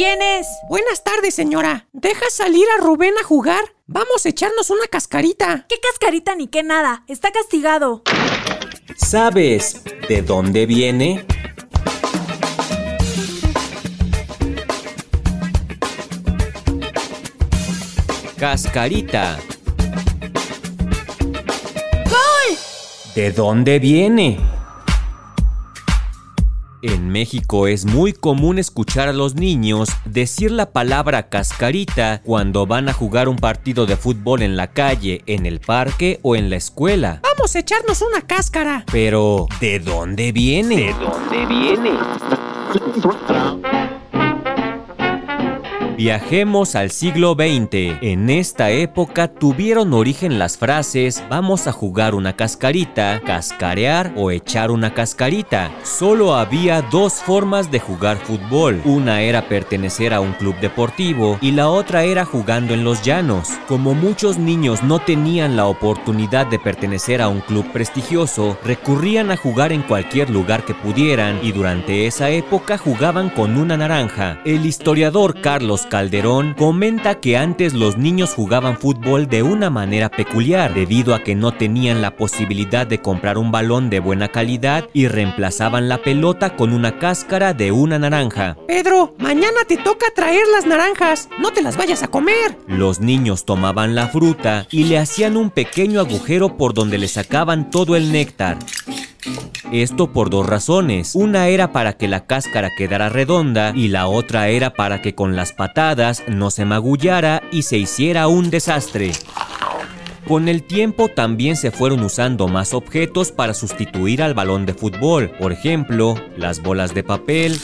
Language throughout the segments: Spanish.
¿Quién es? Buenas tardes, señora. ¿Deja salir a Rubén a jugar? Vamos a echarnos una cascarita. ¿Qué cascarita ni qué nada? Está castigado. ¿Sabes de dónde viene? Cascarita. ¡Gol! ¿De dónde viene? En México es muy común escuchar a los niños decir la palabra cascarita cuando van a jugar un partido de fútbol en la calle, en el parque o en la escuela. Vamos a echarnos una cáscara. Pero, ¿de dónde viene? ¿De dónde viene? Viajemos al siglo XX. En esta época tuvieron origen las frases vamos a jugar una cascarita, cascarear o echar una cascarita. Solo había dos formas de jugar fútbol. Una era pertenecer a un club deportivo y la otra era jugando en los llanos. Como muchos niños no tenían la oportunidad de pertenecer a un club prestigioso, recurrían a jugar en cualquier lugar que pudieran y durante esa época jugaban con una naranja. El historiador Carlos Calderón comenta que antes los niños jugaban fútbol de una manera peculiar, debido a que no tenían la posibilidad de comprar un balón de buena calidad y reemplazaban la pelota con una cáscara de una naranja. Pedro, mañana te toca traer las naranjas. No te las vayas a comer. Los niños tomaban la fruta y le hacían un pequeño agujero por donde le sacaban todo el néctar. Esto por dos razones. Una era para que la cáscara quedara redonda y la otra era para que con las patadas no se magullara y se hiciera un desastre. Con el tiempo también se fueron usando más objetos para sustituir al balón de fútbol, por ejemplo, las bolas de papel,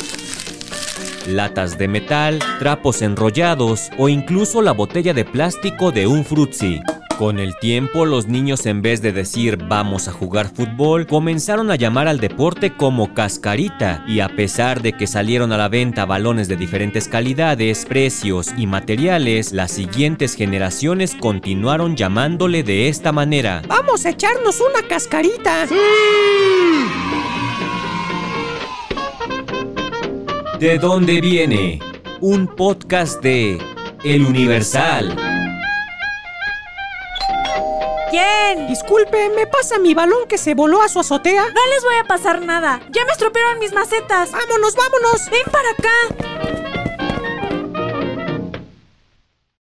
latas de metal, trapos enrollados o incluso la botella de plástico de un frutzi. Con el tiempo, los niños en vez de decir vamos a jugar fútbol, comenzaron a llamar al deporte como cascarita y a pesar de que salieron a la venta balones de diferentes calidades, precios y materiales, las siguientes generaciones continuaron llamándole de esta manera. Vamos a echarnos una cascarita. ¿De dónde viene? Un podcast de El Universal. Disculpe, ¿me pasa mi balón que se voló a su azotea? No les voy a pasar nada. Ya me estropearon mis macetas. Vámonos, vámonos. Ven para acá.